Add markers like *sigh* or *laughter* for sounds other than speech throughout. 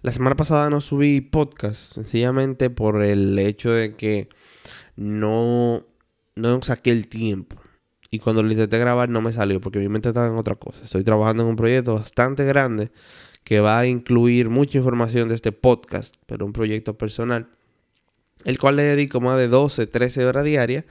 La semana pasada no subí podcast, sencillamente por el hecho de que no, no saqué el tiempo. Y cuando lo intenté grabar no me salió porque mi mente estaba en otra cosa. Estoy trabajando en un proyecto bastante grande que va a incluir mucha información de este podcast, pero un proyecto personal, el cual le dedico más de 12, 13 horas diarias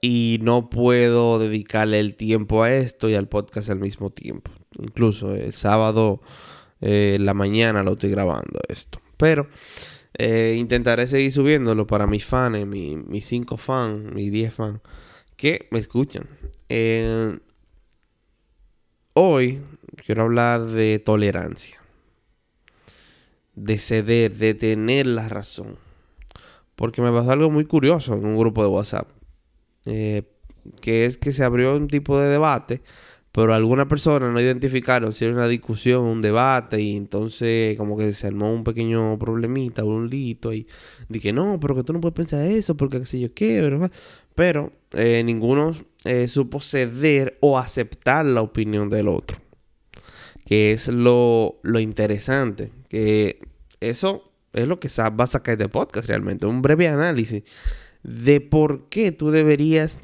y no puedo dedicarle el tiempo a esto y al podcast al mismo tiempo. Incluso el sábado eh, la mañana lo estoy grabando esto. Pero eh, intentaré seguir subiéndolo para mis fans, mis 5 fans, mis 10 fans que me escuchan. Eh, hoy quiero hablar de tolerancia, de ceder, de tener la razón. Porque me pasó algo muy curioso en un grupo de WhatsApp. Que es que se abrió un tipo de debate, pero algunas personas no identificaron si era una discusión, un debate, y entonces como que se armó un pequeño problemita, un lito, y dije, no, pero que tú no puedes pensar eso, porque qué sé yo qué, ¿verdad? Pero eh, ninguno eh, supo ceder o aceptar la opinión del otro, que es lo, lo interesante, que eso es lo que va a sacar de podcast realmente, un breve análisis de por qué tú deberías...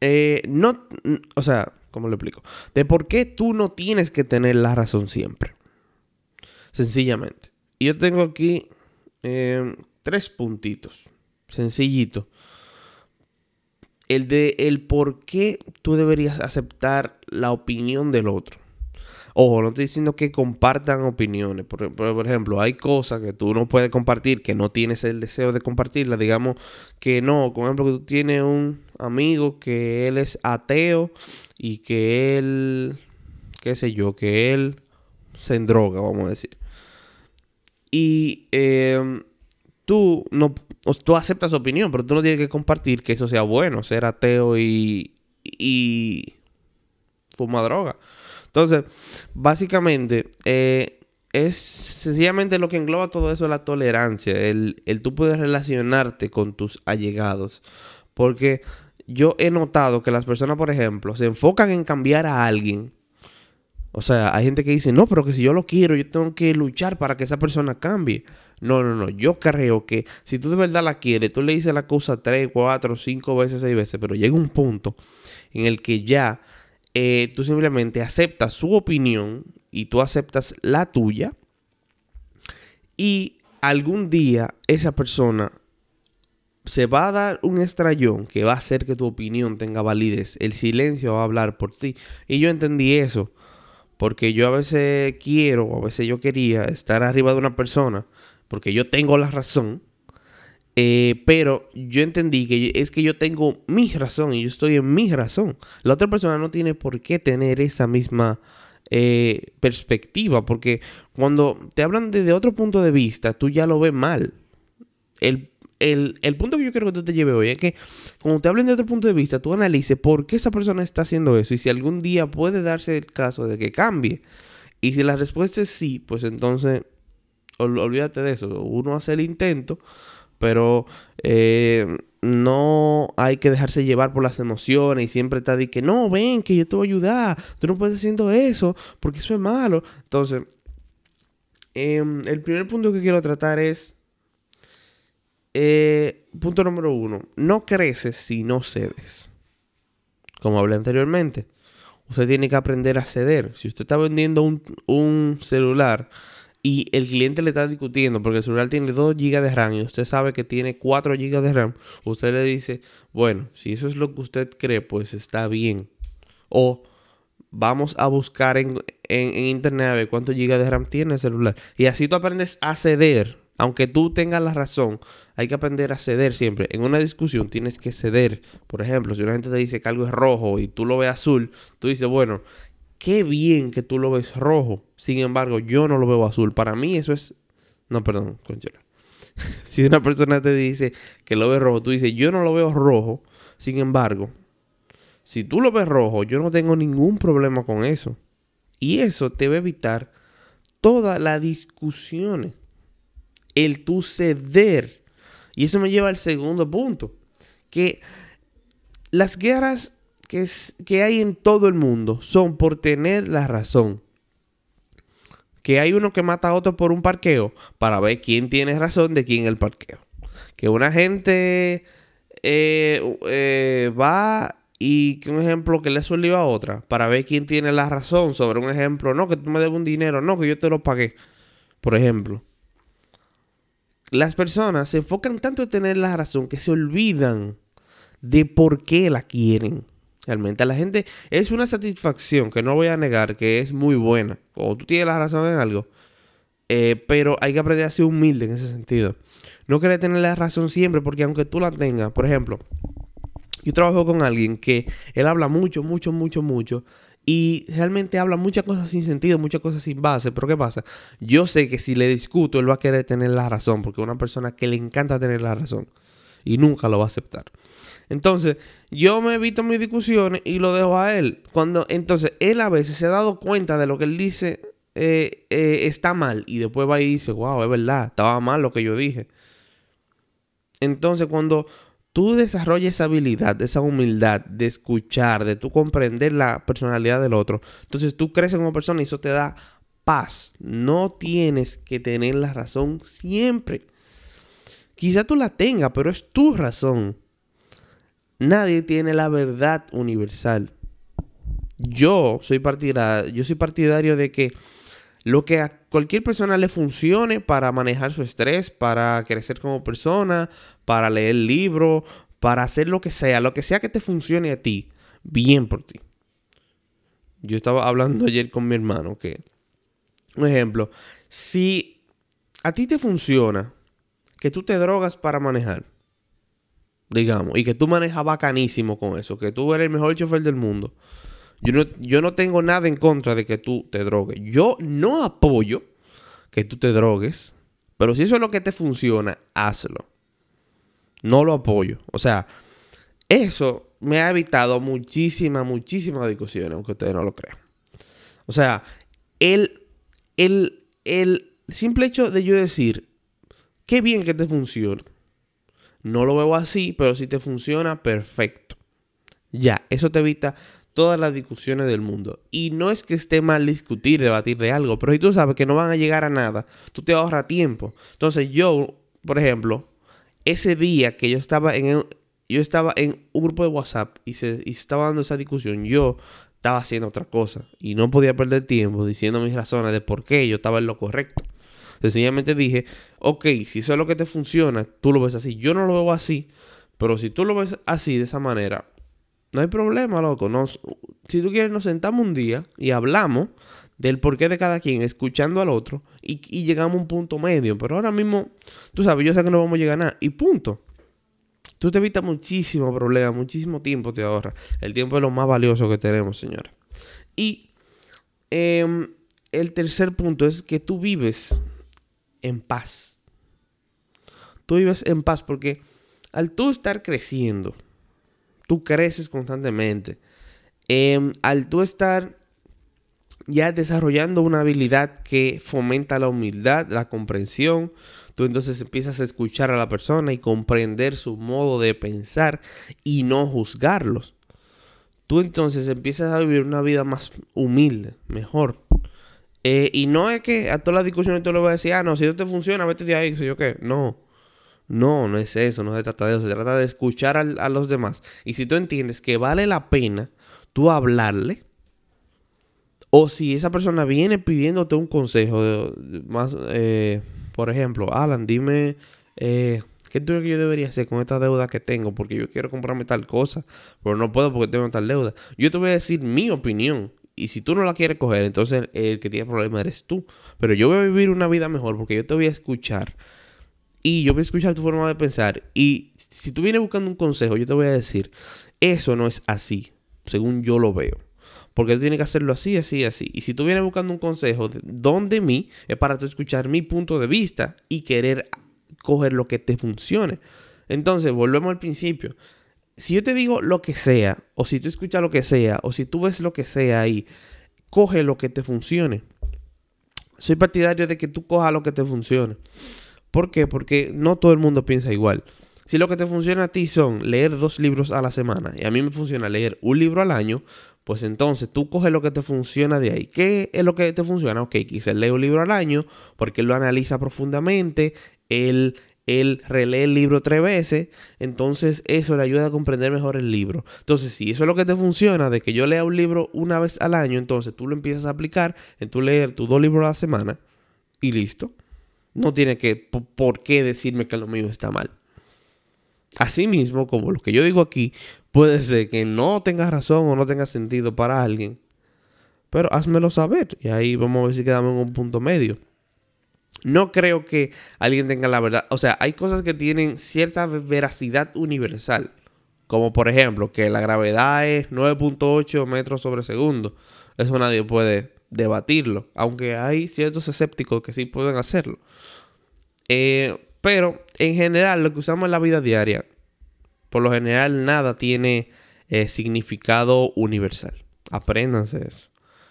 Eh, no, o sea, ¿cómo lo explico? De por qué tú no tienes que tener la razón siempre. Sencillamente. Y yo tengo aquí eh, tres puntitos. Sencillito. El de el por qué tú deberías aceptar la opinión del otro. Ojo, no estoy diciendo que compartan opiniones. Por, ejemplo, hay cosas que tú no puedes compartir, que no tienes el deseo de compartirlas. Digamos que no. Por ejemplo, que tú tienes un amigo que él es ateo y que él, qué sé yo, que él se endroga, vamos a decir. Y em, tú no tú aceptas su opinión, pero tú no tienes que compartir que eso sea bueno, ser ateo y, y fuma droga. Entonces, básicamente, eh, es sencillamente lo que engloba todo eso la tolerancia, el, el tú puedes relacionarte con tus allegados. Porque yo he notado que las personas, por ejemplo, se enfocan en cambiar a alguien. O sea, hay gente que dice, no, pero que si yo lo quiero, yo tengo que luchar para que esa persona cambie. No, no, no. Yo creo que si tú de verdad la quieres, tú le dices la cosa tres, cuatro, cinco veces, seis veces, pero llega un punto en el que ya eh, tú simplemente aceptas su opinión y tú aceptas la tuya y algún día esa persona se va a dar un estrellón que va a hacer que tu opinión tenga validez. El silencio va a hablar por ti. Y yo entendí eso. Porque yo a veces quiero, a veces yo quería estar arriba de una persona. Porque yo tengo la razón. Eh, pero yo entendí que es que yo tengo mi razón y yo estoy en mi razón. La otra persona no tiene por qué tener esa misma eh, perspectiva, porque cuando te hablan desde otro punto de vista, tú ya lo ves mal. El, punto que yo quiero que tú te lleves hoy es que cuando te hablen de otro punto de vista, tú analices por qué esa persona está haciendo eso y si algún día puede darse el caso de que cambie. Y si la respuesta es sí, pues entonces olvídate de eso. Uno hace el intento pero eh, no hay que dejarse llevar por las emociones y siempre está de que no, ven, que yo te voy a ayudar, tú no puedes haciendo eso, porque eso es malo. Entonces, em, el primer punto que quiero tratar es, eh, punto número uno, no creces si no cedes. Como hablé anteriormente, usted tiene que aprender a ceder. Si usted está vendiendo un, un celular, y el cliente le está discutiendo porque el celular tiene 2 GB de RAM y usted sabe que tiene 4 GB de RAM, usted le dice, bueno, si eso es lo que usted cree, pues está bien. O vamos a buscar en, internet a ver cuántos GB de RAM tiene el celular. Y así tú aprendes a ceder. Aunque tú tengas la razón, hay que aprender a ceder siempre. En una discusión tienes que ceder. Por ejemplo, si una gente te dice que algo es rojo y tú lo ves azul, tú dices, bueno, qué bien que tú lo ves rojo. Sin embargo, yo no lo veo azul. Para mí eso es... No, perdón, conchera. *laughs* si una persona te dice que lo ve rojo, tú dices, yo no lo veo rojo. Sin embargo, si tú lo ves rojo, yo no tengo ningún problema con eso. Y eso te va a evitar todas las discusiones. El tú ceder. Y eso me lleva al segundo punto. Que las guerras que, que hay en todo el mundo son por tener la razón. que hay uno que mata a otro por un parqueo para ver quién tiene razón de quién el parqueo. Que una gente eh, eh, va y que un ejemplo que le suele a otra para ver quién tiene la razón sobre un ejemplo, no, que tú me debes un dinero, no, que yo te lo pagué, por ejemplo. Las personas se enfocan tanto en tener la razón que se olvidan de por qué la quieren. Realmente a la gente es una satisfacción que no voy a negar que es muy buena. O tú tienes la razón en algo. Eh, pero hay que aprender a ser humilde en ese sentido. No querer tener la razón siempre porque aunque tú la tengas, por ejemplo, yo trabajo con alguien que él habla mucho, mucho, mucho, mucho. Y realmente habla muchas cosas sin sentido, muchas cosas sin base. Pero ¿qué pasa? Yo sé que si le discuto, él va a querer tener la razón. Porque es una persona que le encanta tener la razón. Y nunca lo va a aceptar. Entonces, yo me evito mis discusiones y lo dejo a él. Cuando, entonces, él a veces se ha dado cuenta de lo que él dice eh, eh, está mal. Y después va y dice, wow, es verdad, estaba mal lo que yo dije. Entonces, cuando tú desarrollas esa habilidad, esa humildad de escuchar, de tú comprender la personalidad del otro, entonces tú creces como persona y eso te da paz. No tienes que tener la razón siempre. Quizá tú la tengas, pero es tu razón. Nadie tiene la verdad universal. Yo soy yo soy partidario de que lo que a cualquier persona le funcione para manejar su estrés, para crecer como persona, para leer libros, para hacer lo que sea, lo que sea que te funcione a ti, bien por ti. Yo estaba hablando *laughs* ayer con mi hermano que, un ejemplo, si a ti te funciona que tú te drogas para manejar, digamos, y que tú manejas bacanísimo con eso, que tú eres el mejor chofer del mundo, yo no, yo no tengo nada en contra de que tú te drogues. Yo no apoyo que tú te drogues, pero si eso es lo que te funciona, hazlo. No lo apoyo. O sea, eso me ha evitado muchísimas, muchísimas discusiones, aunque ustedes no lo crean. O sea, el, el, el simple hecho de yo decir, qué bien que te funciona. No lo veo así, pero si te funciona, perfecto. Ya, eso te evita todas las discusiones del mundo. Y no es que esté mal discutir, debatir de algo, pero si tú sabes que no van a llegar a nada, tú te ahorras tiempo. Entonces yo, por ejemplo, ese día que yo estaba en, yo estaba en un grupo de WhatsApp y se, y estaba dando esa discusión, yo estaba haciendo otra cosa y no podía perder tiempo diciendo mis razones de por qué yo estaba en lo correcto. Sencillamente dije, ok, si eso es lo que te funciona, tú lo ves así. Yo no lo veo así, pero si tú lo ves así, de esa manera, no hay problema, loco. si tú quieres, nos sentamos un día y hablamos del porqué de cada quien, escuchando al otro y, llegamos a un punto medio. Pero ahora mismo, tú sabes, yo sé que no vamos a llegar a nada. Y punto. Tú te evitas muchísimo problema, muchísimo tiempo te ahorra. El tiempo es lo más valioso que tenemos, señores. Y em, el tercer punto es que tú vives en paz. Tú vives en paz porque al tú estar creciendo, tú creces constantemente. Em, al tú estar ya desarrollando una habilidad que fomenta la humildad, la comprensión, tú entonces empiezas a escuchar a la persona y comprender su modo de pensar y no juzgarlos. Tú entonces empiezas a vivir una vida más humilde, mejor. Eh, y no es que a todas las discusiones tú le vas a decir, ah, no, si no te funciona, vete de ahí, yo qué. No. No, no es eso, no se trata de eso, se trata de escuchar a, los demás. Y si tú entiendes que vale la pena tú hablarle, o si esa persona viene pidiéndote un consejo, más, eh, por ejemplo, Alan, dime, eh, ¿qué tú que yo debería hacer con esta deuda que tengo? Porque yo quiero comprarme tal cosa, pero no puedo porque tengo tal deuda. Yo te voy a decir mi opinión. Y si tú no la quieres coger, entonces el que tiene problema eres tú. Pero yo voy a vivir una vida mejor porque yo te voy a escuchar y yo voy a escuchar tu forma de pensar. Y si tú vienes buscando un consejo, yo te voy a decir, eso no es así, según yo lo veo. Porque tú tienes que hacerlo así, así, así. Y si tú vienes buscando un consejo de donde mí, es para tú escuchar mi punto de vista y querer coger lo que te funcione. Entonces, volvemos al principio. Si yo te digo lo que sea, o si tú escuchas lo que sea, o si tú ves lo que sea ahí, coge lo que te funcione. Soy partidario de que tú cojas lo que te funcione. ¿Por qué? Porque no todo el mundo piensa igual. Si lo que te funciona a ti son leer dos libros a la semana y a mí me funciona leer un libro al año, pues entonces tú coges lo que te funciona de ahí. ¿Qué es lo que te funciona? Ok, quise leer un libro al año porque él lo analiza profundamente, él, él relee el libro tres veces, entonces eso le ayuda a comprender mejor el libro. Entonces, si eso es lo que te funciona, de que yo lea un libro una vez al año, entonces tú lo empiezas a aplicar en tu leer tus dos libros a la semana y listo. No tiene que, por qué decirme que lo mío está mal. Asimismo, como lo que yo digo aquí, puede ser que no tenga razón o no tenga sentido para alguien, pero házmelo saber y ahí vamos a ver si quedamos en un punto medio. No creo que alguien tenga la verdad. O sea, hay cosas que tienen cierta veracidad universal. Como por ejemplo, que la gravedad es 9.8 metros sobre segundo. Eso nadie puede debatirlo. Aunque hay ciertos escépticos que sí pueden hacerlo. Eh, pero en general, lo que usamos en la vida diaria, por lo general nada tiene eh, significado universal. Apréndanse eso.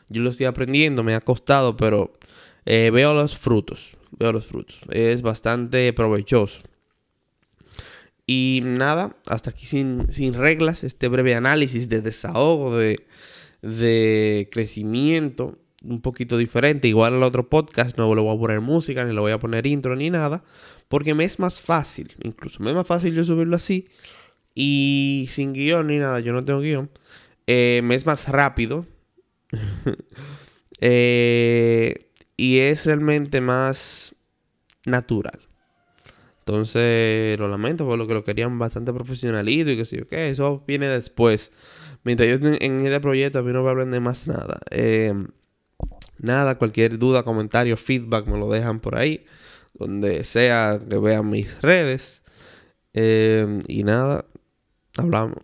Yo lo estoy aprendiendo, me ha costado, pero eh, veo los frutos. Veo los frutos. Es bastante provechoso. Y nada, hasta aquí sin, sin reglas, este breve análisis de desahogo, de, de crecimiento un poquito diferente. Igual al otro podcast no le voy a poner música, ni le voy a poner intro, ni nada. Porque me es más fácil, incluso me es más fácil yo subirlo así. Y sin guion ni nada, yo no tengo guion. Eh, me es más rápido. *laughs* Eh, y es realmente más natural. Entonces, lo lamento por lo que lo querían bastante profesionalito y que sí, ok, eso viene después. Mientras yo en este proyecto, a mí no me hablan de más nada. Eh, nada, cualquier duda, comentario, feedback me lo dejan por ahí donde sea que vean mis redes. Em, y nada, hablamos.